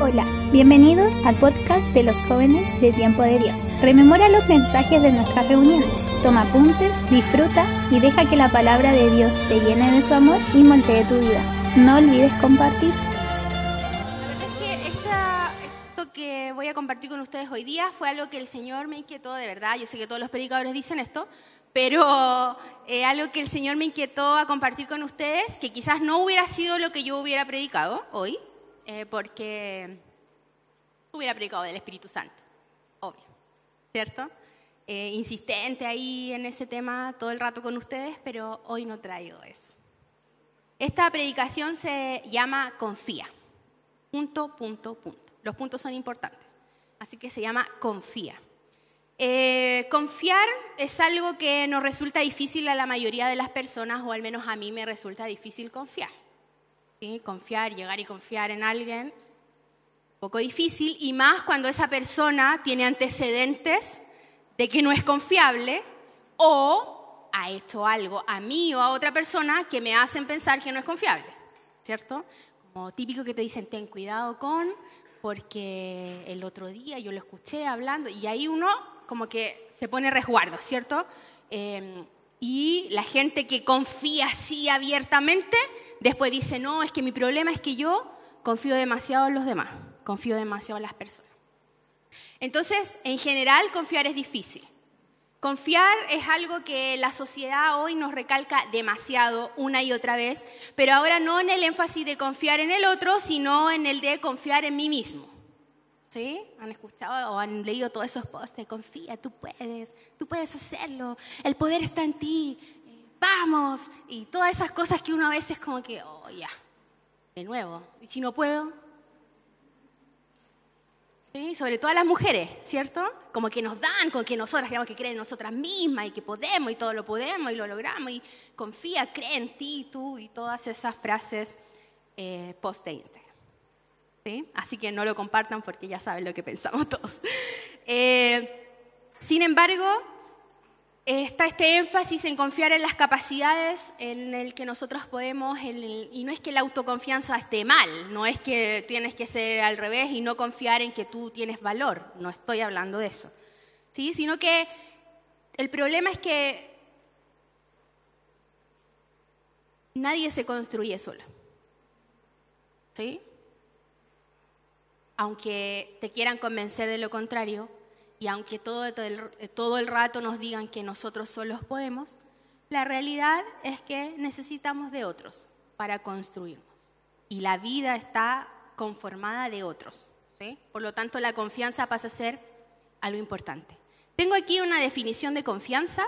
Hola, bienvenidos al podcast de los jóvenes de Tiempo de Dios. Rememora los mensajes de nuestras reuniones, toma apuntes, disfruta y deja que la palabra de Dios te llene de su amor y moldee tu vida. No olvides compartir. Es que esta- esto que voy a compartir con ustedes hoy día fue algo que el Señor me inquietó de verdad. Yo sé que todos los predicadores dicen esto, pero eh, algo que el Señor me inquietó a compartir con ustedes, que quizás no hubiera sido lo que yo hubiera predicado hoy, eh, porque hubiera predicado del Espíritu Santo, obvio, ¿cierto? Eh, insistente ahí en ese tema todo el rato con ustedes, pero hoy no traigo eso. Esta predicación se llama Confía. Punto, punto, punto. Los puntos son importantes. Así que se llama confía. Eh, confiar es algo que nos resulta difícil a la mayoría de las personas, o al menos a mí me resulta difícil confiar. ¿Sí? Confiar, llegar y confiar en alguien, un poco difícil, y más cuando esa persona tiene antecedentes de que no es confiable o ha hecho algo a mí o a otra persona que me hacen pensar que no es confiable, ¿cierto? Como típico que te dicen, ten cuidado con, porque el otro día yo lo escuché hablando, y ahí uno como que se pone resguardo, ¿cierto? Eh, y la gente que confía así abiertamente, después dice, no, es que mi problema es que yo confío demasiado en los demás, confío demasiado en las personas. Entonces, en general, confiar es difícil. Confiar es algo que la sociedad hoy nos recalca demasiado una y otra vez, pero ahora no en el énfasis de confiar en el otro, sino en el de confiar en mí mismo. ¿Sí? ¿Han escuchado o han leído todos esos posts confía, tú puedes, tú puedes hacerlo, el poder está en ti, vamos, y todas esas cosas que uno a veces como que, oh ya, de nuevo, y si no puedo. Sobre todo a las mujeres, ¿cierto? Como que nos dan, con que nosotras tenemos que creer en nosotras mismas y que podemos y todo lo podemos y lo logramos y confía, cree en ti, tú y todas esas frases eh, post de. Así que no lo compartan porque ya saben lo que pensamos todos. Eh, sin embargo, está este énfasis en confiar en las capacidades en el que nosotros podemos, y no es que la autoconfianza esté mal, no es que tienes que ser al revés y no confiar en que tú tienes valor, no estoy hablando de eso, ¿sí? sino que el problema es que nadie se construye solo, ¿sí? aunque te quieran convencer de lo contrario y aunque todo, el, todo el rato nos digan que nosotros solos podemos, la realidad es que necesitamos de otros para construirnos. Y la vida está conformada de otros. ¿sí? Por lo tanto, la confianza pasa a ser algo importante. Tengo aquí una definición de confianza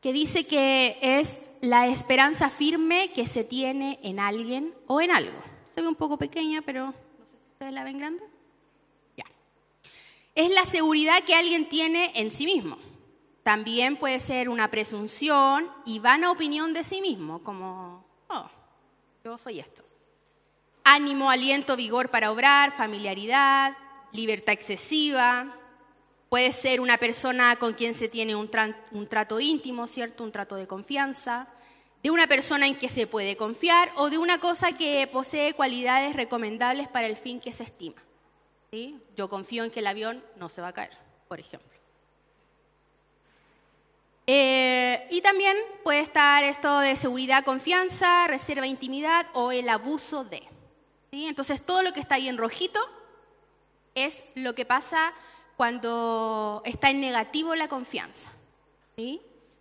que dice que es la esperanza firme que se tiene en alguien o en algo. Se ve un poco pequeña, pero no sé si ustedes la ven grande. Es la seguridad que alguien tiene en sí mismo. También puede ser una presunción y vana opinión de sí mismo, como, oh, yo soy esto. Ánimo, aliento, vigor para obrar, familiaridad, libertad excesiva, Puede ser una persona con quien se tiene un, un trato íntimo, ¿cierto? Un trato de confianza, de una persona en que se puede confiar o de una cosa que posee cualidades recomendables para el fin que se estima. Yo confío en que el avión no se va a caer, por ejemplo. Eh, y también puede estar esto de seguridad, confianza, reserva, intimidad o el abuso de. Entonces, todo lo que está ahí en rojito es lo que pasa cuando está en negativo la confianza. ¿sí?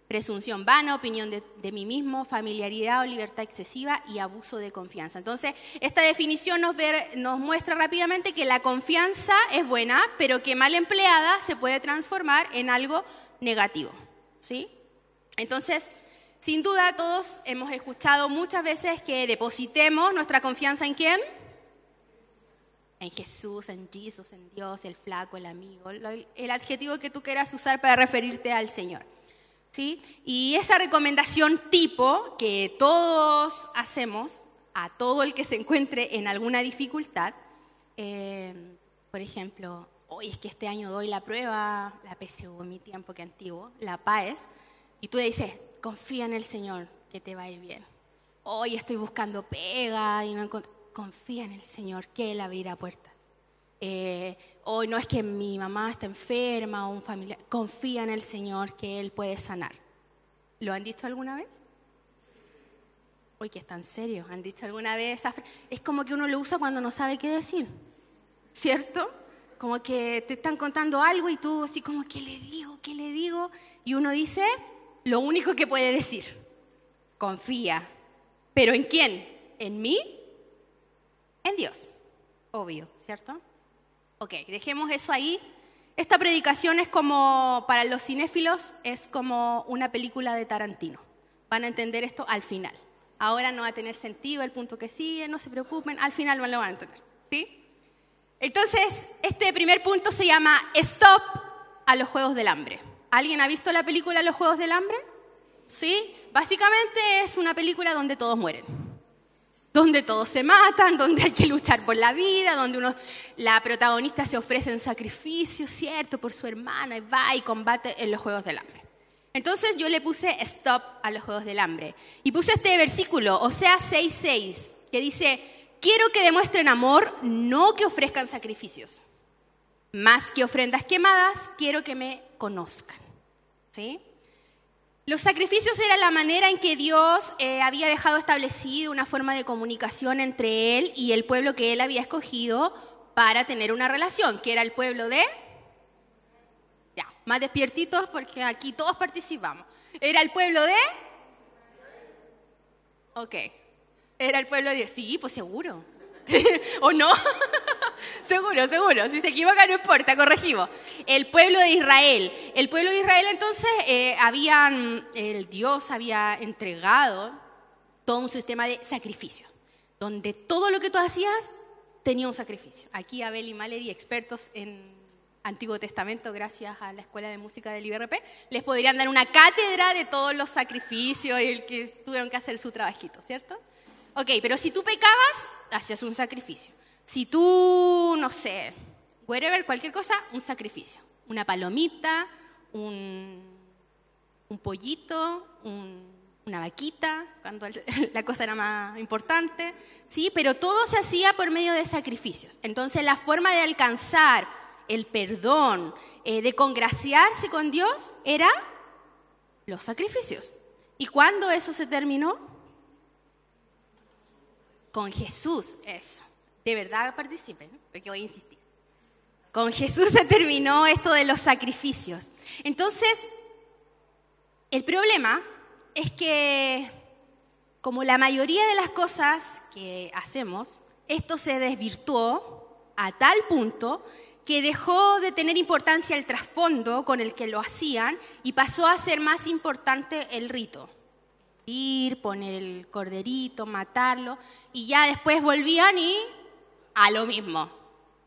Presunción vana, opinión de, mí mismo, familiaridad o libertad excesiva y abuso de confianza. Entonces, esta definición nos, nos muestra rápidamente que la confianza es buena, pero que mal empleada se puede transformar en algo negativo. ¿sí? Entonces, sin duda todos hemos escuchado muchas veces que depositemos nuestra confianza en quién? en Jesús, en Jesús, en Dios, el flaco, el amigo, el adjetivo que tú quieras usar para referirte al Señor. ¿Sí? Y esa recomendación tipo que todos hacemos a todo el que se encuentre en alguna dificultad, eh, por ejemplo, hoy es que este año doy la prueba, la PSU en mi tiempo que antiguo, la PAES, y tú le dices, confía en el Señor, que te va a ir bien. Hoy estoy buscando pega y no confía en el Señor, que Él abrirá puertas. Eh, hoy no es que mi mamá está enferma o un familiar, confía en el Señor, que Él puede sanar. ¿Lo han dicho alguna vez? Uy, que están serios. ¿Han dicho alguna vez? Es como que uno lo usa cuando no sabe qué decir, ¿cierto? Como que te están contando algo y tú así como, ¿qué le digo? ¿Qué le digo? Y uno dice lo único que puede decir. Confía. ¿Pero en quién? ¿En mí? En Dios. Obvio, ¿cierto? Ok, dejemos eso ahí. Esta predicación es como, para los cinéfilos, es como una película de Tarantino. Van a entender esto al final. Ahora no va a tener sentido el punto que sigue, no se preocupen, al final lo van a entender. ¿Sí? Entonces, este primer punto se llama Stop a los Juegos del Hambre. ¿Alguien ha visto la película Los Juegos del Hambre? ¿Sí? Básicamente es una película donde todos mueren. Donde todos se matan, donde hay que luchar por la vida, donde la protagonista se ofrece en sacrificio, ¿cierto? Por su hermana y va y combate en los Juegos del Hambre. Entonces yo le puse stop a los Juegos del Hambre. Y puse este versículo, o sea 6.6, que dice, quiero que demuestren amor, no que ofrezcan sacrificios. Más que ofrendas quemadas, quiero que me conozcan. ¿Sí? Los sacrificios era la manera en que Dios eh, había dejado establecido una forma de comunicación entre Él y el pueblo que Él había escogido para tener una relación, que era el pueblo de más despiertitos porque aquí todos participamos. ¿Era el pueblo de? Ok. ¿Era el pueblo de? Sí, pues seguro. ¿O no? seguro, seguro. Si se equivoca no importa, corregimos. El pueblo de Israel. El pueblo de Israel entonces eh, el Dios había entregado todo un sistema de sacrificio, donde todo lo que tú hacías tenía un sacrificio. Aquí Abel y Malery, expertos en Antiguo Testamento, gracias a la Escuela de Música del IBRP, les podrían dar una cátedra de todos los sacrificios y el que tuvieron que hacer su trabajito, ¿cierto? Ok, pero si tú pecabas, hacías un sacrificio. Si tú, no sé, whatever, cualquier cosa, un sacrificio. Una palomita, un, un pollito, una vaquita, cuando la cosa era más importante, ¿sí? Pero todo se hacía por medio de sacrificios. Entonces la forma de alcanzar el perdón, eh, de congraciarse con Dios, era los sacrificios. ¿Y cuándo eso se terminó? Con Jesús, eso. De verdad participen, porque voy a insistir. Con Jesús se terminó esto de los sacrificios. Entonces, el problema es que, como la mayoría de las cosas que hacemos, esto se desvirtuó a tal punto que dejó de tener importancia el trasfondo con el que lo hacían y pasó a ser más importante el rito. Ir, poner el corderito, matarlo, y ya después volvían y a lo mismo,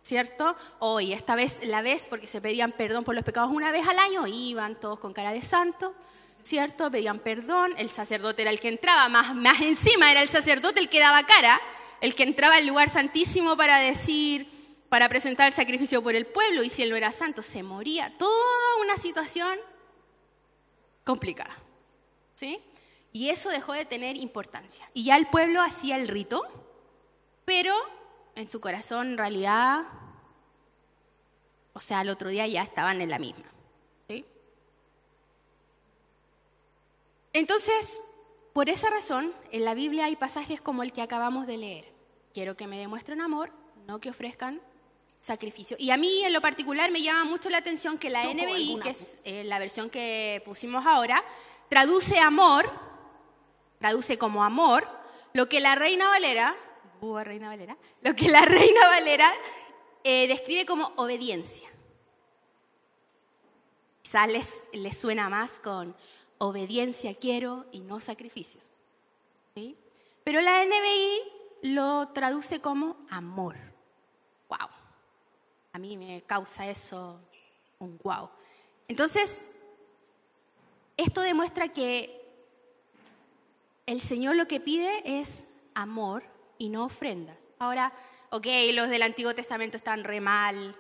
¿cierto? Hoy, esta vez la vez, porque se pedían perdón por los pecados una vez al año, iban todos con cara de santo, ¿cierto? Pedían perdón, el sacerdote era el que entraba, más, más encima era el sacerdote el que daba cara, el que entraba al lugar santísimo para decir, para presentar el sacrificio por el pueblo y si él no era santo se moría. Toda una situación complicada. ¿Sí? Y eso dejó de tener importancia. Y ya el pueblo hacía el rito, pero en su corazón en realidad, o sea, al otro día ya estaban en la misma. ¿sí? Entonces, por esa razón, en la Biblia hay pasajes como el que acabamos de leer. Quiero que me demuestren amor, no que ofrezcan sacrificio. Y a mí en lo particular me llama mucho la atención que la NBI, que es eh, la versión que pusimos ahora, traduce amor, traduce como amor, lo que la Reina Valera, Reina Valera, lo que la Reina Valera eh, describe como obediencia. Quizás les, les, suena más con obediencia quiero y no sacrificios. ¿sí? Pero la NBI lo traduce como amor. ¡Wow! a mí me causa eso un wow. Entonces, esto demuestra que el Señor lo que pide es amor y no ofrendas. Ahora, ok, los del Antiguo Testamento están re mal,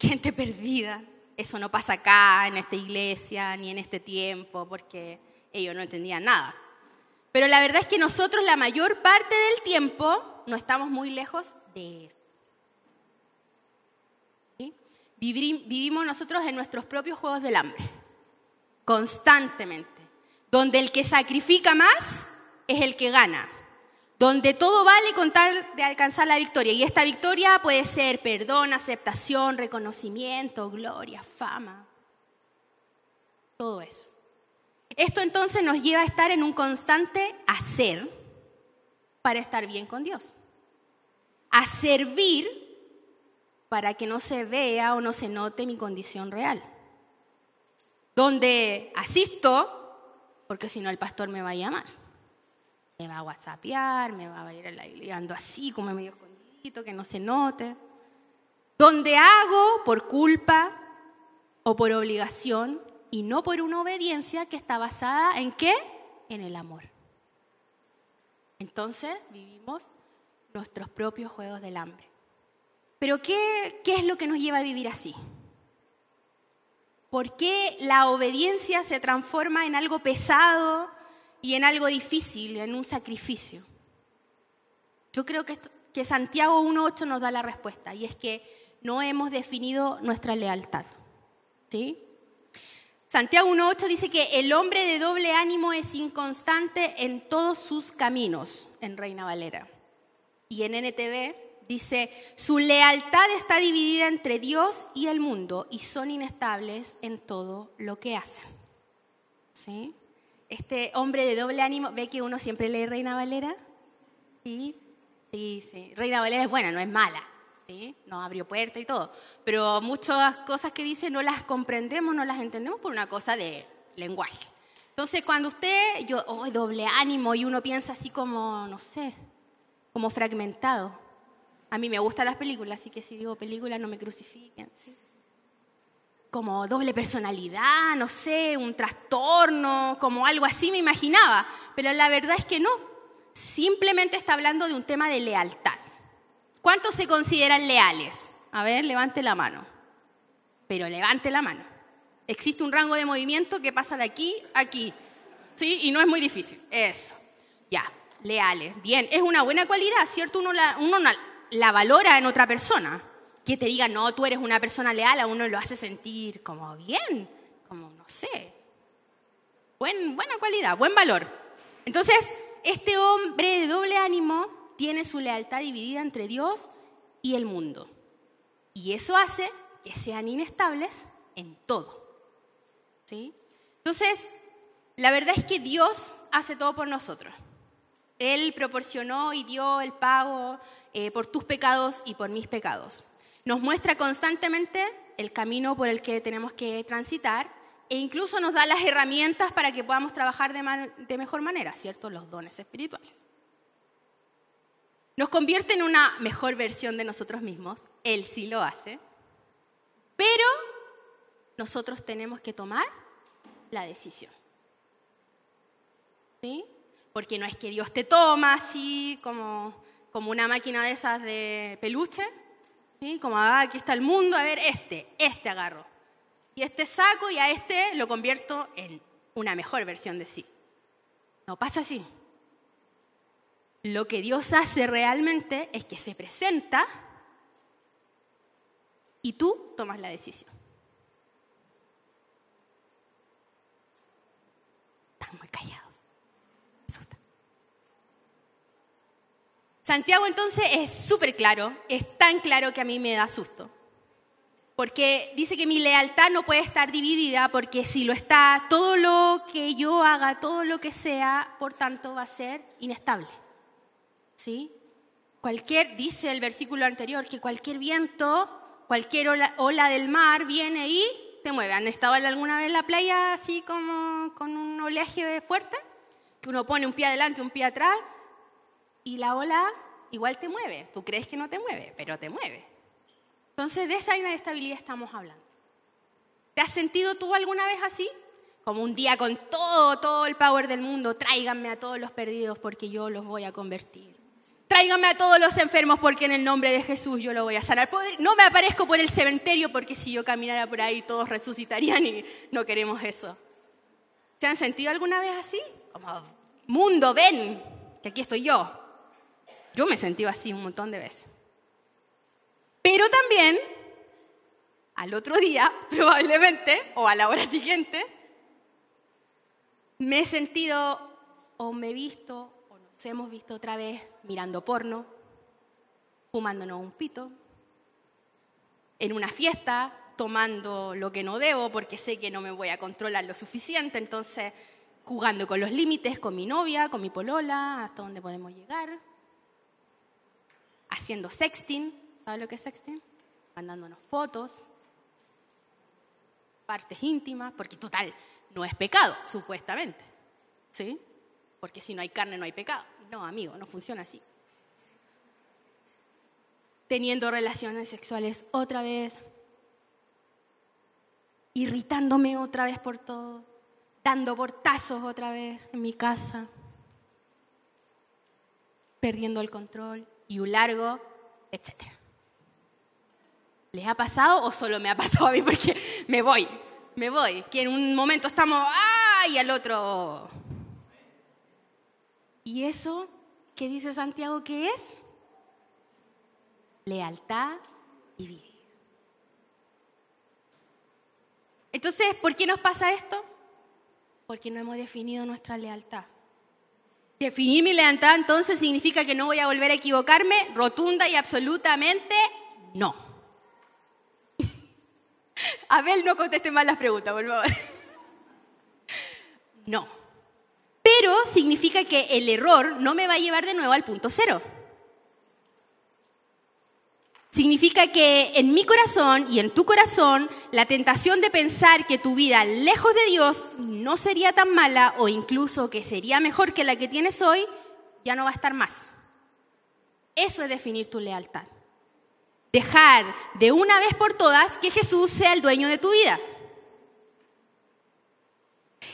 gente perdida. Eso no pasa acá, en esta iglesia, ni en este tiempo, porque ellos no entendían nada. Pero la verdad es que nosotros la mayor parte del tiempo no estamos muy lejos de esto. Vivimos nosotros en nuestros propios juegos del hambre, constantemente, donde el que sacrifica más es el que gana, donde todo vale con tal de alcanzar la victoria. Y esta victoria puede ser perdón, aceptación, reconocimiento, gloria, fama, todo eso. Esto entonces nos lleva a estar en un constante hacer para estar bien con Dios. A servir para que no se vea o no se note mi condición real. Donde asisto, porque si no el pastor me va a llamar. Me va a whatsappear, me va a ir ligando así, como medio escondido, que no se note. Donde hago por culpa o por obligación y no por una obediencia que está basada en qué? En el amor. Entonces vivimos nuestros propios juegos del hambre. Pero ¿qué, ¿qué es lo que nos lleva a vivir así? ¿Por qué la obediencia se transforma en algo pesado y en algo difícil, en un sacrificio? Yo creo que, Santiago 1.8 nos da la respuesta y es que no hemos definido nuestra lealtad. ¿Sí? Santiago 1.8 dice que el hombre de doble ánimo es inconstante en todos sus caminos, en Reina Valera. Y en NTV dice, su lealtad está dividida entre Dios y el mundo y son inestables en todo lo que hacen. ¿Sí? Este hombre de doble ánimo, ¿ve que uno siempre lee Reina Valera? Sí, sí, sí. Reina Valera es buena, no es mala. Nos abrió puerta y todo. Pero muchas cosas que dice no las comprendemos, no las entendemos por una cosa de lenguaje. Entonces, cuando usted, yo, oh, doble ánimo y uno piensa así como, no sé, como fragmentado. A mí me gustan las películas, así que si digo película no me crucifiquen. Como doble personalidad, no sé, un trastorno, como algo así me imaginaba. Pero la verdad es que no. Simplemente está hablando de un tema de lealtad. ¿Cuántos se consideran leales? A ver, levante la mano. Pero levante la mano. Existe un rango de movimiento que pasa de aquí a aquí. ¿Sí? Y no es muy difícil. Eso. Ya, leales. Bien, es una buena cualidad, ¿cierto? Uno uno la valora en otra persona. Que te diga, no, tú eres una persona leal, a uno lo hace sentir como bien, como, no sé. Buen, buena cualidad, buen valor. Entonces, este hombre de doble ánimo tiene su lealtad dividida entre Dios y el mundo. Y eso hace que sean inestables en todo. ¿Sí? Entonces, la verdad es que Dios hace todo por nosotros. Él proporcionó y dio el pago eh, por tus pecados y por mis pecados. Nos muestra constantemente el camino por el que tenemos que transitar e incluso nos da las herramientas para que podamos trabajar de, mejor manera, ¿cierto? Los dones espirituales. Nos convierte en una mejor versión de nosotros mismos, Él sí lo hace, pero nosotros tenemos que tomar la decisión. ¿Sí? Porque no es que Dios te toma así como, como una máquina de esas de peluche, ¿sí? como ah, aquí está el mundo, a ver, este, este agarro. Y este saco y a este lo convierto en una mejor versión de sí. No pasa así. Lo que Dios hace realmente es que se presenta y tú tomas la decisión. Están muy callados. Santiago entonces es súper claro, es tan claro que a mí me da susto. Porque dice que mi lealtad no puede estar dividida porque si lo está, todo lo que yo haga, todo lo que sea, por tanto va a ser inestable. ¿sí? Cualquier, dice el versículo anterior, que cualquier viento, cualquier ola, del mar viene y te mueve. ¿Han estado alguna vez en la playa así como con un oleaje fuerte? Que uno pone un pie adelante, un pie atrás y la ola igual te mueve. Tú crees que no te mueve, pero te mueve. Entonces de esa inestabilidad estamos hablando. ¿Te has sentido tú alguna vez así? Como un día con todo, todo el power del mundo, tráiganme a todos los perdidos porque yo los voy a convertir. Tráigame a todos los enfermos porque en el nombre de Jesús yo lo voy a sanar. No me aparezco por el cementerio porque si yo caminara por ahí todos resucitarían y no queremos eso. ¿Se han sentido alguna vez así? Como, mundo, ven, que aquí estoy yo. Yo me he sentido así un montón de veces. Pero también, al otro día, probablemente, o a la hora siguiente, me he sentido o me he visto o nos hemos visto otra vez mirando porno, fumándonos un pito, en una fiesta, tomando lo que no debo porque sé que no me voy a controlar lo suficiente, entonces jugando con los límites, con mi novia, con mi polola, hasta dónde podemos llegar, haciendo sexting, ¿sabes lo que es sexting? Mandándonos fotos, partes íntimas, porque total, no es pecado, supuestamente, ¿sí? Porque si no hay carne no hay pecado. No, amigo, no funciona así. Teniendo relaciones sexuales otra vez, irritándome otra vez por todo, dando portazos otra vez en mi casa, perdiendo el control y un largo, etc. ¿Les ha pasado o solo me ha pasado a mí? Porque me voy, me voy. Que en un momento estamos, ¡ah! Y al otro. ¿Y eso qué dice Santiago que es? Lealtad y vida. Entonces, ¿por qué nos pasa esto? Porque no hemos definido nuestra lealtad. Definir mi lealtad entonces significa que no voy a volver a equivocarme, rotunda y absolutamente no. Abel, no conteste más las preguntas, por favor. No. Pero significa que el error no me va a llevar de nuevo al punto cero. Significa que en mi corazón y en tu corazón la tentación de pensar que tu vida lejos de Dios no sería tan mala o incluso que sería mejor que la que tienes hoy, ya no va a estar más. Eso es definir tu lealtad. Dejar de una vez por todas que Jesús sea el dueño de tu vida.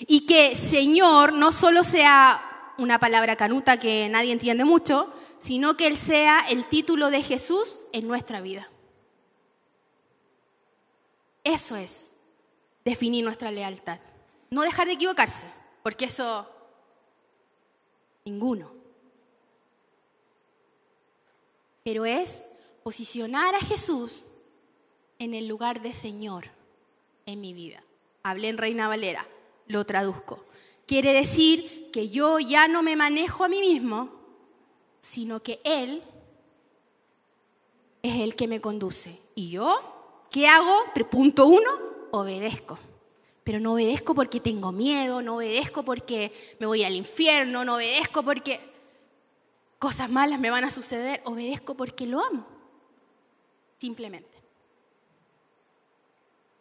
Y que Señor no solo sea una palabra canuta que nadie entiende mucho, sino que Él sea el título de Jesús en nuestra vida. Eso es definir nuestra lealtad. No dejar de equivocarse, porque eso ninguno. Pero es posicionar a Jesús en el lugar de Señor en mi vida. Hablé en Reina Valera, lo traduzco. Quiere decir que yo ya no me manejo a mí mismo, sino que Él es el que me conduce. ¿Y yo qué hago? Punto uno, obedezco. Pero no obedezco porque tengo miedo, no obedezco porque me voy al infierno, no obedezco porque cosas malas me van a suceder, obedezco porque lo amo. Simplemente.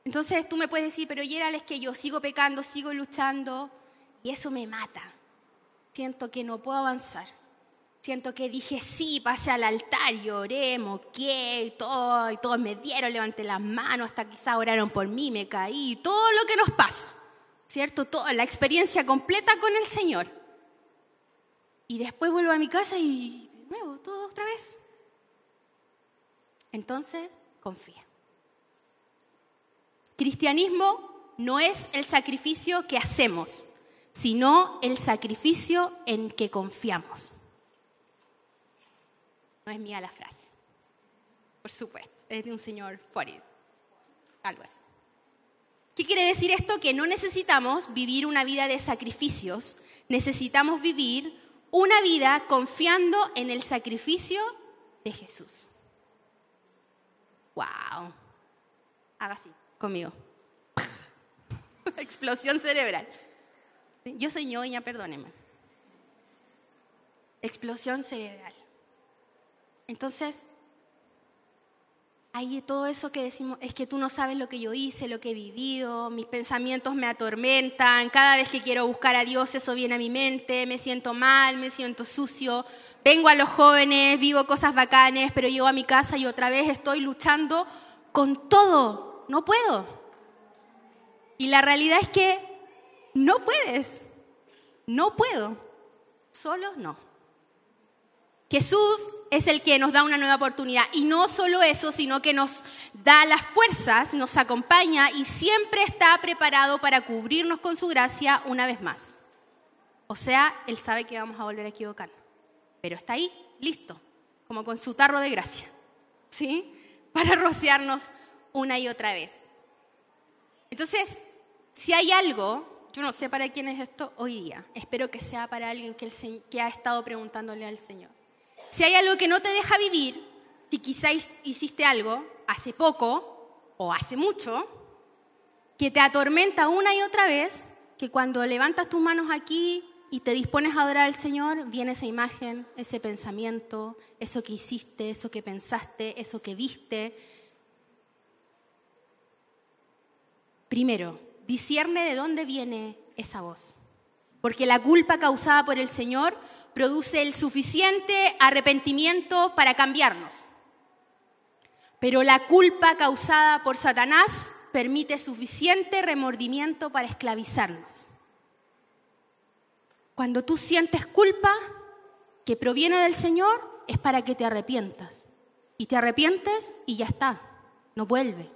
Entonces tú me puedes decir, pero Gerald, es que yo sigo pecando, sigo luchando y eso me mata. Siento que no puedo avanzar. Siento que dije sí, pasé al altar y oré, moqué, y todo, y todos me dieron, levanté las manos, hasta quizás oraron por mí, me caí, todo lo que nos pasa, ¿cierto? Toda la experiencia completa con el Señor. Y después vuelvo a mi casa y de nuevo, todo otra vez. Entonces, confía. Cristianismo no es el sacrificio que hacemos, sino el sacrificio en que confiamos. No es mía la frase. Por supuesto, es de un señor Forid. Algo así. ¿Qué quiere decir esto? Que no necesitamos vivir una vida de sacrificios, necesitamos vivir una vida confiando en el sacrificio de Jesús. ¡Wow! Haga así, conmigo. Explosión cerebral. Yo soy ñoña, perdóneme. Explosión cerebral. Entonces, hay todo eso que decimos, es que tú no sabes lo que yo hice, lo que he vivido, mis pensamientos me atormentan, cada vez que quiero buscar a Dios eso viene a mi mente, me siento mal, me siento sucio, vengo a los jóvenes, vivo cosas bacanes, pero llego a mi casa y otra vez estoy luchando con todo, no puedo. Y la realidad es que no puedes, no puedo, solo no. Jesús es el que nos da una nueva oportunidad. Y no solo eso, sino que nos da las fuerzas, nos acompaña y siempre está preparado para cubrirnos con su gracia una vez más. O sea, Él sabe que vamos a volver a equivocar. Pero está ahí, listo, como con su tarro de gracia, ¿sí? Para rociarnos una y otra vez. Entonces, si hay algo, yo no sé para quién es esto hoy día, espero que sea para alguien que, que ha estado preguntándole al Señor. Si hay algo que no te deja vivir, si quizás hiciste algo hace poco o hace mucho, que te atormenta una y otra vez, que cuando levantas tus manos aquí y te dispones a adorar al Señor, viene esa imagen, ese pensamiento, eso que hiciste, eso que pensaste, eso que viste. Primero, discierne de dónde viene esa voz. Porque la culpa causada por el Señor produce el suficiente arrepentimiento para cambiarnos. Pero la culpa causada por Satanás permite suficiente remordimiento para esclavizarnos. Cuando tú sientes culpa que proviene del Señor, es para que te arrepientas. Y te arrepientes y ya está, no vuelve.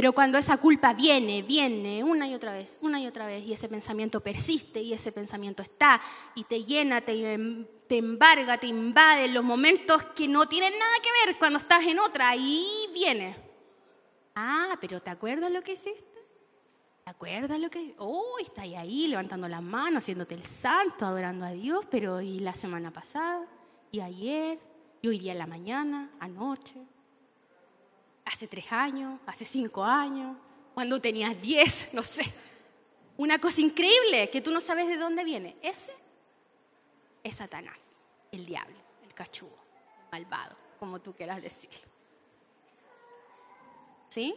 Pero cuando esa culpa viene, viene una y otra vez, una y otra vez, y ese pensamiento persiste y ese pensamiento está y te llena, te, te embarga, te invade en los momentos que no tienen nada que ver cuando estás en otra, ahí viene. Ah, pero ¿te acuerdas lo que hiciste? ¿Te acuerdas lo que? Oh, está ahí levantando las manos, haciéndote el santo, adorando a Dios, pero ¿y la semana pasada? ¿Y ayer? ¿Y hoy día en la mañana? ¿Anoche? Hace tres años, hace cinco años, cuando tenías diez, no sé. Una cosa increíble que tú no sabes de dónde viene. Ese es Satanás, el diablo, el cachugo, el malvado, como tú quieras decirlo. ¿Sí?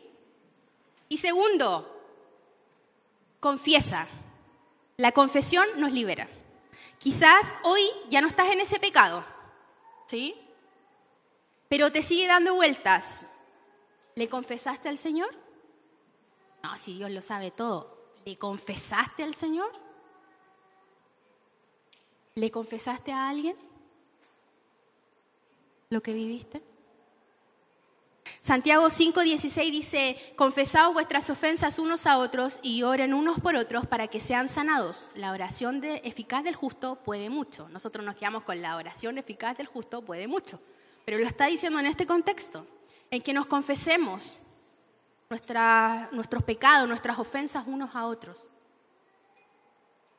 Y segundo, confiesa. La confesión nos libera. Quizás hoy ya no estás en ese pecado, ¿sí? Pero te sigue dando vueltas ¿Le confesaste al Señor? No, si Dios lo sabe todo. ¿Le confesaste al Señor? ¿Le confesaste a alguien lo que viviste? Santiago 5:16 dice, confesaos vuestras ofensas unos a otros y oren unos por otros para que sean sanados. La oración de, eficaz del justo puede mucho. Nosotros nos quedamos con la oración eficaz del justo puede mucho. Pero lo está diciendo en este contexto en que nos confesemos nuestros pecados, nuestras ofensas unos a otros.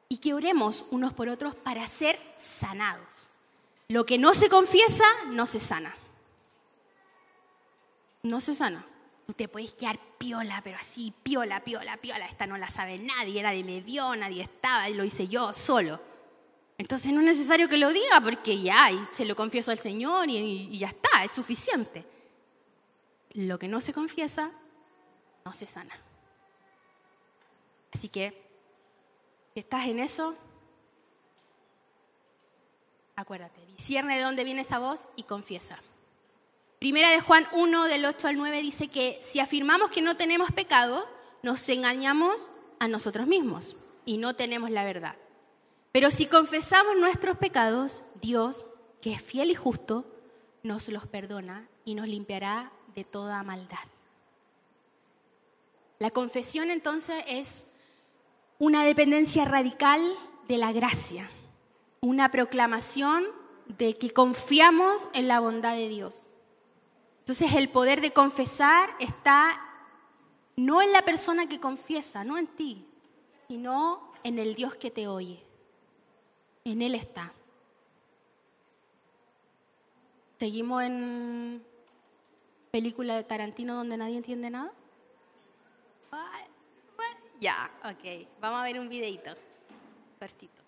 Y que oremos unos por otros para ser sanados. Lo que no se confiesa, no se sana. No se sana. Tú te puedes quedar piola, pero así, piola, piola, piola. Esta no la sabe nadie, nadie me vio, nadie estaba, lo hice yo solo. Entonces no es necesario que lo diga porque ya, y se lo confieso al Señor y ya está, es suficiente lo que no se confiesa no se sana. Así que, si estás en eso, acuérdate, discierne de dónde viene esa voz y confiesa. Primera de Juan 1, del 8 al 9, dice que si afirmamos que no tenemos pecado, nos engañamos a nosotros mismos y no tenemos la verdad. Pero si confesamos nuestros pecados, Dios, que es fiel y justo, nos los perdona y nos limpiará de toda maldad. La confesión entonces es una dependencia radical de la gracia, una proclamación de que confiamos en la bondad de Dios. Entonces el poder de confesar está no en la persona que confiesa, no en ti, sino en el Dios que te oye. En Él está. Seguimos en película de Tarantino donde nadie entiende nada? Ya, ok. Vamos a ver un videito. Cortito.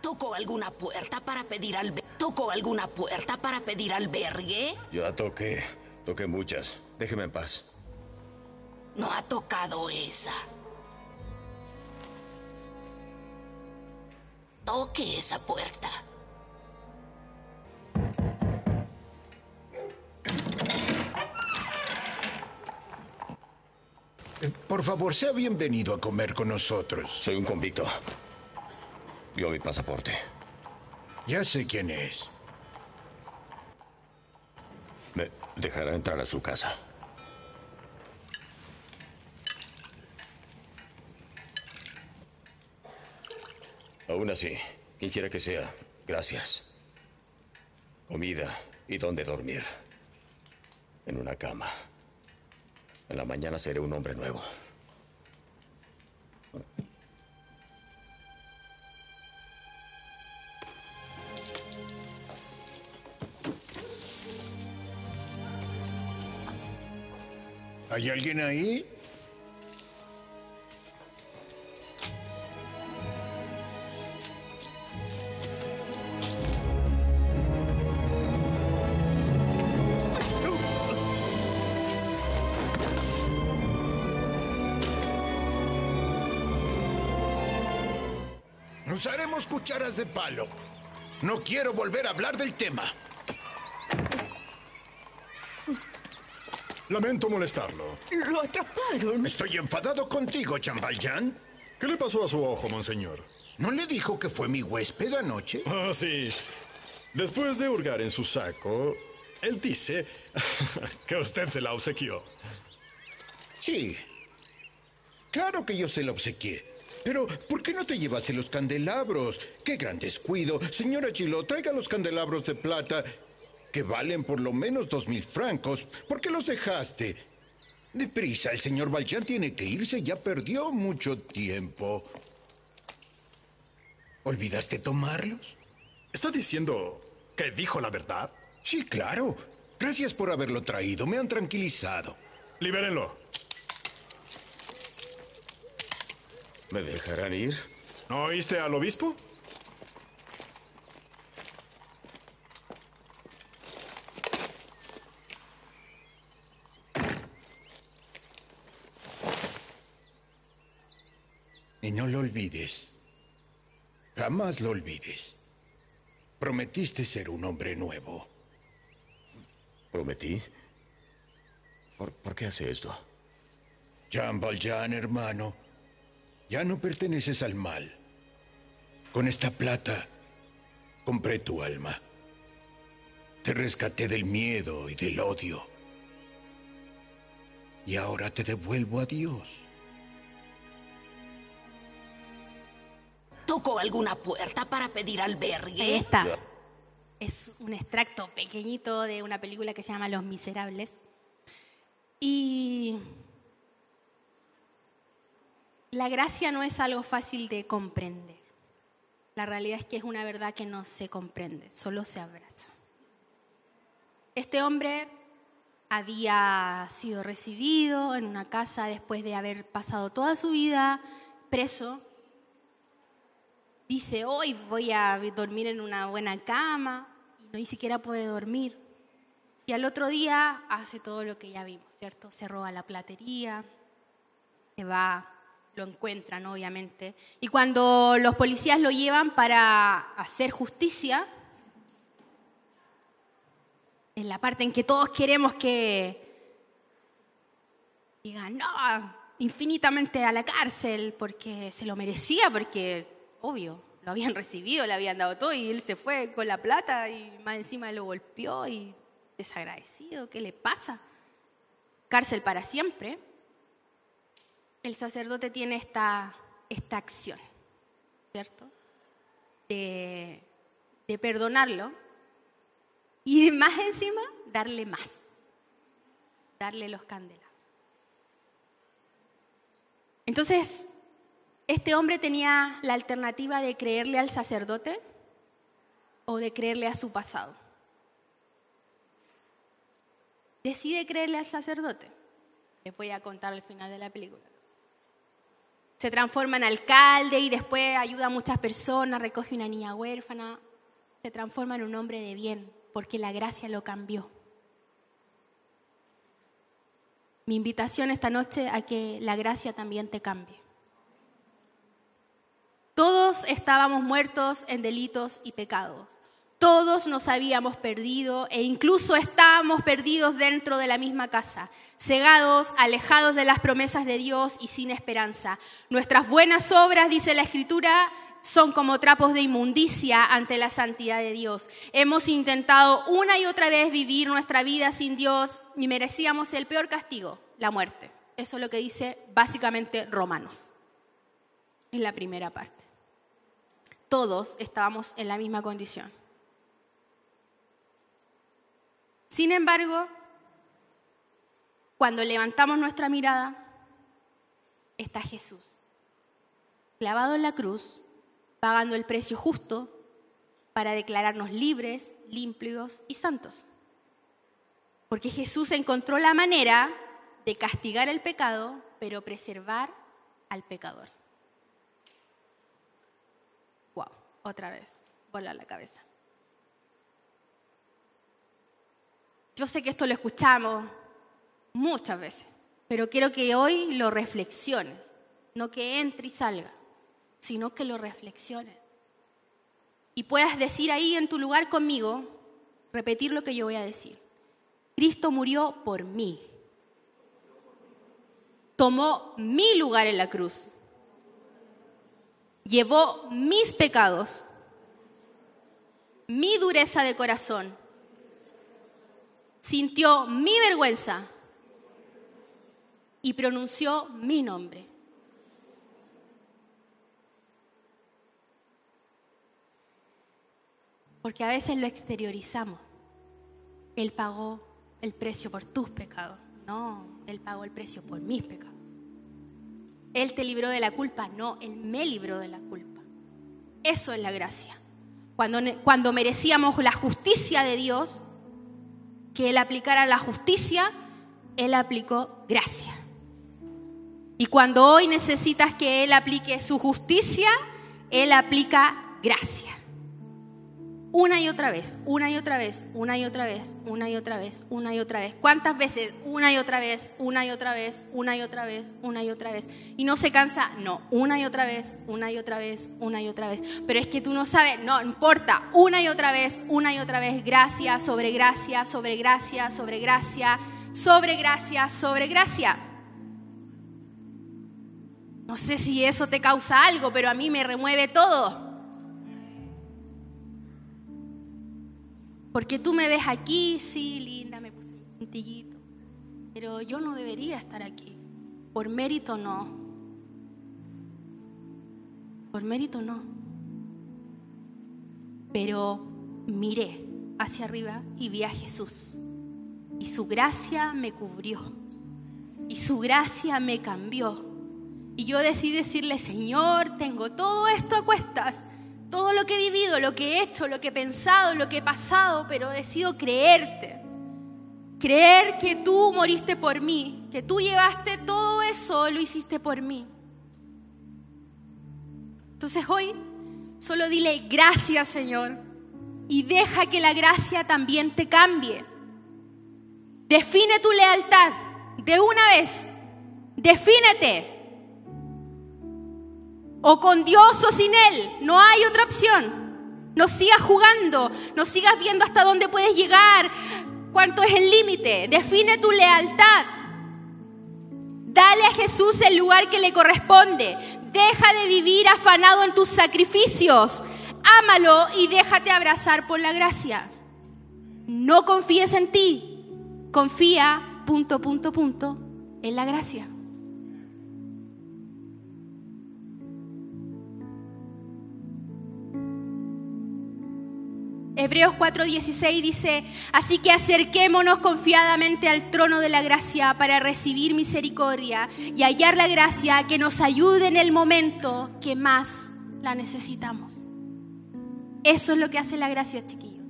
¿Tocó alguna puerta para pedir albergue? ¿Tocó alguna puerta para pedir albergue? Ya toqué. Toqué muchas. Déjeme en paz no ha tocado esa. Toque esa puerta. Eh, por favor, sea bienvenido a comer con nosotros. Soy un convicto. Vio mi pasaporte. Ya sé quién es. Me dejará entrar a su casa. Aún así, quien quiera que sea, gracias. Comida y dónde dormir. En una cama. En la mañana seré un hombre nuevo. ¿Hay alguien ahí? Usaremos cucharas de palo. No quiero volver a hablar del tema. Lamento molestarlo. Lo atraparon. Estoy enfadado contigo, Chambaljan. ¿Qué le pasó a su ojo, monseñor? ¿No le dijo que fue mi huésped anoche? Ah, sí. Después de hurgar en su saco, él dice que usted se la obsequió. Sí. Claro que yo se la obsequié. Pero, ¿por qué no te llevaste los candelabros? ¡Qué gran descuido! Señora Chilo, traiga los candelabros de plata que valen por lo menos dos mil francos. ¿Por qué los dejaste? Deprisa, el señor Valjean tiene que irse, ya perdió mucho tiempo. ¿Olvidaste tomarlos? ¿Está diciendo que dijo la verdad? Sí, claro. Gracias por haberlo traído, me han tranquilizado. Libérenlo. ¿Me dejarán ir? ¿No oíste al obispo? Y no lo olvides. Jamás lo olvides. Prometiste ser un hombre nuevo. ¿Prometí? ¿Por, por qué hace esto? Jean Valjean, hermano, ya no perteneces al mal. Con esta plata compré tu alma. Te rescaté del miedo y del odio. Y ahora te devuelvo a Dios. ¿Tocó alguna puerta para pedir Ahí albergue? está. Es un extracto pequeñito de una película que se llama Los Miserables. Y la gracia no es algo fácil de comprender. La realidad es que es una verdad que no se comprende, solo se abraza. Este hombre había sido recibido en una casa después de haber pasado toda su vida preso dice, hoy voy a dormir en una buena cama, y no ni siquiera puede dormir. Y al otro día hace todo lo que ya vimos, ¿cierto? Se roba la platería, se va, lo encuentran, obviamente. Y cuando los policías lo llevan para hacer justicia, en la parte en que todos queremos que digan, no, infinitamente a la cárcel, porque se lo merecía, porque, obvio, lo habían recibido, le habían dado todo y él se fue con la plata y más encima lo golpeó y desagradecido, ¿qué le pasa? Cárcel para siempre. El sacerdote tiene esta, esta acción, ¿cierto? De, de perdonarlo y más encima darle más, darle los candelabros. Entonces, este hombre tenía la alternativa de creerle al sacerdote o de creerle a su pasado. Decide creerle al sacerdote. Les voy a contar al final de la película. Se transforma en alcalde y después ayuda a muchas personas, recoge una niña huérfana. Se transforma en un hombre de bien porque la gracia lo cambió. Mi invitación esta noche a que la gracia también te cambie. Todos estábamos muertos en delitos y pecados. Todos nos habíamos perdido e incluso estábamos perdidos dentro de la misma casa, cegados, alejados de las promesas de Dios y sin esperanza. Nuestras buenas obras, dice la Escritura, son como trapos de inmundicia ante la santidad de Dios. Hemos intentado una y otra vez vivir nuestra vida sin Dios y merecíamos el peor castigo, la muerte. Eso es lo que dice básicamente Romanos, en la primera parte. todos estábamos en la misma condición. Sin embargo, cuando levantamos nuestra mirada, está Jesús, clavado en la cruz, pagando el precio justo para declararnos libres, limpios y santos. Porque Jesús encontró la manera de castigar el pecado, pero preservar al pecador. Wow, otra vez, volar la cabeza. Yo sé que esto lo escuchamos muchas veces, pero quiero que hoy lo reflexiones, no que entre y salga, sino que lo reflexiones. Y puedas decir ahí en tu lugar conmigo, repetir lo que yo voy a decir. Cristo murió por mí. Tomó mi lugar en la cruz. Llevó mis pecados, mi dureza de corazón sintió mi vergüenza y pronunció mi nombre. Porque a veces lo exteriorizamos. Él pagó el precio por tus pecados. No, Él pagó el precio por mis pecados. Él te libró de la culpa. No, Él me libró de la culpa. Eso es la gracia. Cuando, cuando merecíamos la justicia de Dios, que Él aplicara la justicia, Él aplicó gracia. Y cuando hoy necesitas que Él aplique su justicia, Él aplica gracia. Una y otra vez, una y otra vez, una y otra vez, una y otra vez, una y otra vez. ¿Cuántas veces? Una y otra vez, una y otra vez, una y otra vez, una y otra vez. Y no se cansa, no, una y otra vez, una y otra vez, una y otra vez. Pero es que tú no sabes, no importa, una y otra vez, una y otra vez, gracia sobre gracia, sobre gracia, sobre gracia, sobre gracia, sobre gracia. No sé si eso te causa algo, pero a mí me remueve todo. Porque tú me ves aquí, sí, linda, me puse mi cintillito. Pero yo no debería estar aquí. Por mérito no. Por mérito no. Pero miré hacia arriba y vi a Jesús. Y su gracia me cubrió. Y su gracia me cambió. Y yo decidí decirle, Señor, tengo todo esto a cuestas todo lo que he vivido, lo que he hecho, lo que he pensado, lo que he pasado, pero decido creerte. Creer que tú moriste por mí, que tú llevaste todo eso, lo hiciste por mí. Entonces hoy solo dile gracias Señor y deja que la gracia también te cambie. Define tu lealtad de una vez. Defínete. O con Dios o sin Él. No hay otra opción. No sigas jugando, no sigas viendo hasta dónde puedes llegar, cuánto es el límite. Define tu lealtad. Dale a Jesús el lugar que le corresponde. Deja de vivir afanado en tus sacrificios. Ámalo y déjate abrazar por la gracia. No confíes en ti. Confía, punto, punto, punto, en la gracia. Hebreos 4:16 dice, así que acerquémonos confiadamente al trono de la gracia para recibir misericordia y hallar la gracia que nos ayude en el momento que más la necesitamos. Eso es lo que hace la gracia, chiquillos.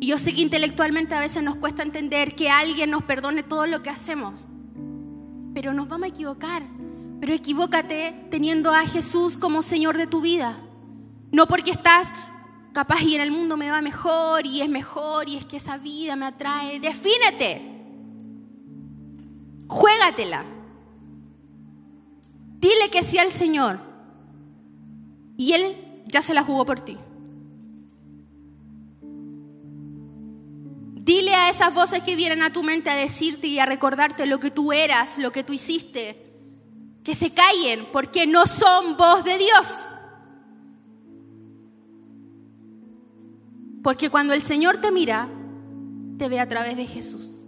Y yo sé que intelectualmente a veces nos cuesta entender que alguien nos perdone todo lo que hacemos, pero nos vamos a equivocar. Pero equivócate teniendo a Jesús como Señor de tu vida. No porque estás capaz y en el mundo me va mejor y es mejor y es que esa vida me atrae. Defínete. Juégatela. Dile que sí al Señor. Y Él ya se la jugó por ti. Dile a esas voces que vienen a tu mente a decirte y a recordarte lo que tú eras, lo que tú hiciste, que se callen porque no son voz de Dios. Porque cuando el Señor te mira, te ve a través de Jesús.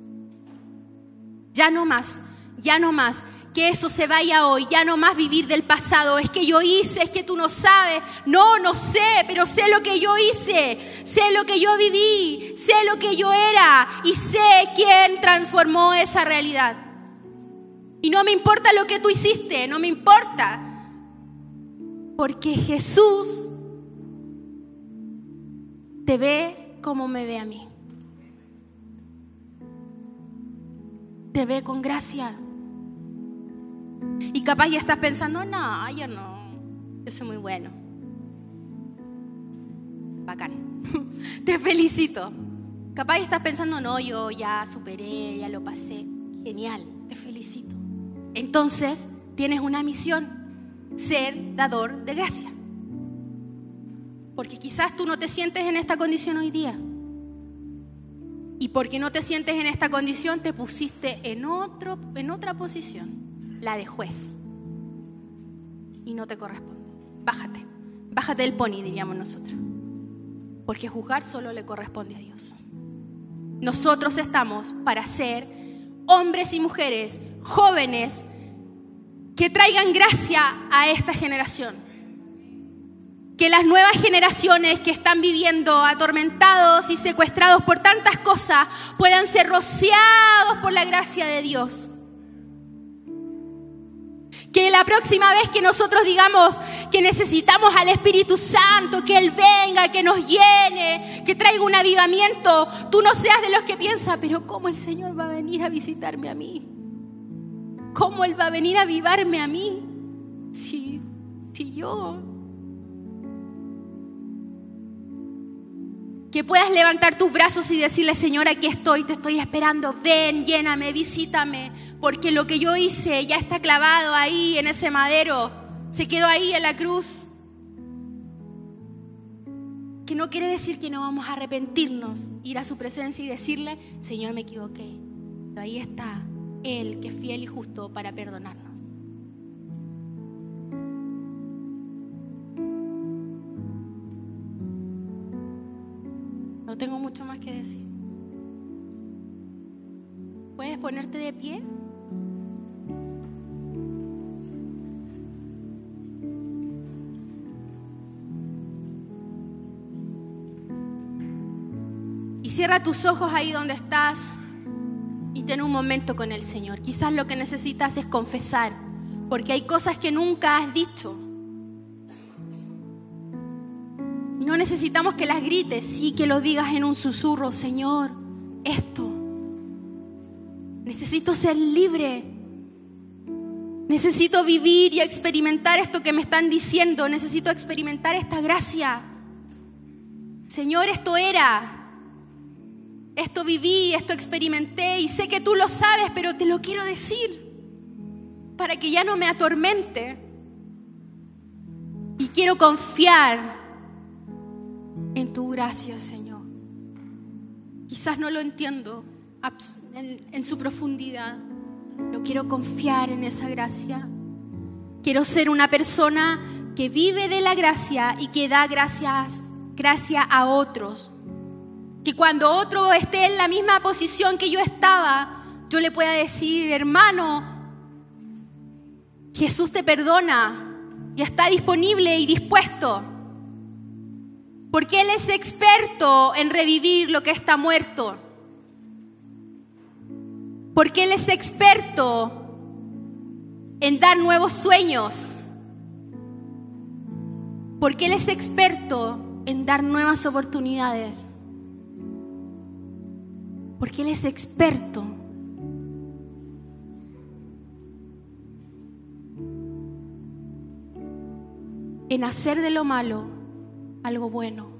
Ya no más, ya no más. que eso se vaya hoy, ya no más vivir del pasado, es que yo hice, es que tú no sabes, no, no sé, pero sé lo que yo hice, sé lo que yo viví, sé lo que yo era y sé quién transformó esa realidad. Y no me importa lo que tú hiciste, no me importa, porque Jesús te ve como me ve a mí. Te ve con gracia. Y capaz ya estás pensando, no, yo no, yo soy muy bueno. Bacán. Te felicito. Capaz estás pensando, no, yo ya superé, ya lo pasé. Genial, te felicito. Entonces, tienes una misión, ser dador de gracia. Porque quizás tú no te sientes en esta condición hoy día. Y porque no te sientes en esta condición, te pusiste en, otro, en otra posición la de juez. Y no te corresponde. Bájate. Bájate del pony, diríamos nosotros. Porque juzgar solo le corresponde a Dios. Nosotros estamos para ser hombres y mujeres jóvenes que traigan gracia a esta generación. Que las nuevas generaciones que están viviendo atormentados y secuestrados por tantas cosas puedan ser rociados por la gracia de Dios que la próxima vez que nosotros digamos que necesitamos al Espíritu Santo, que Él venga, que nos llene, que traiga un avivamiento, tú no seas de los que piensa, pero ¿cómo el Señor va a venir a visitarme a mí? ¿Cómo Él va a venir a avivarme a mí? Si, si yo... Que puedas levantar tus brazos y decirle, Señor, aquí estoy, te estoy esperando, ven, lléname, visítame, porque lo que yo hice ya está clavado ahí en ese madero, se quedó ahí en la cruz. Que no quiere decir que no vamos a arrepentirnos, ir a su presencia y decirle, Señor, me equivoqué. Pero ahí está Él, que es fiel y justo para perdonarnos. Que decir. ¿Puedes ponerte de pie? Y cierra tus ojos ahí donde estás y ten un momento con el Señor. Quizás lo que necesitas es confesar, porque hay cosas que nunca has dicho. No necesitamos que las grites, sí que lo digas en un susurro, Señor, esto. Necesito ser libre. Necesito vivir y experimentar esto que me están diciendo. Necesito experimentar esta gracia. Señor, esto era. Esto viví, esto experimenté y sé que tú lo sabes, pero te lo quiero decir para que ya no me atormente. Y quiero confiar en tu gracia, Señor. Quizás no lo entiendo en, en su profundidad, pero quiero confiar en esa gracia. Quiero ser una persona que vive de la gracia y que da gracias, gracia a otros que cuando otro esté en la misma posición que yo estaba, yo le pueda decir, hermano, Jesús te perdona y está disponible y dispuesto. Porque Él es experto en revivir lo que está muerto. Porque Él es experto en dar nuevos sueños. Porque Él es experto en dar nuevas oportunidades. Porque Él es experto. En hacer de lo malo algo bueno.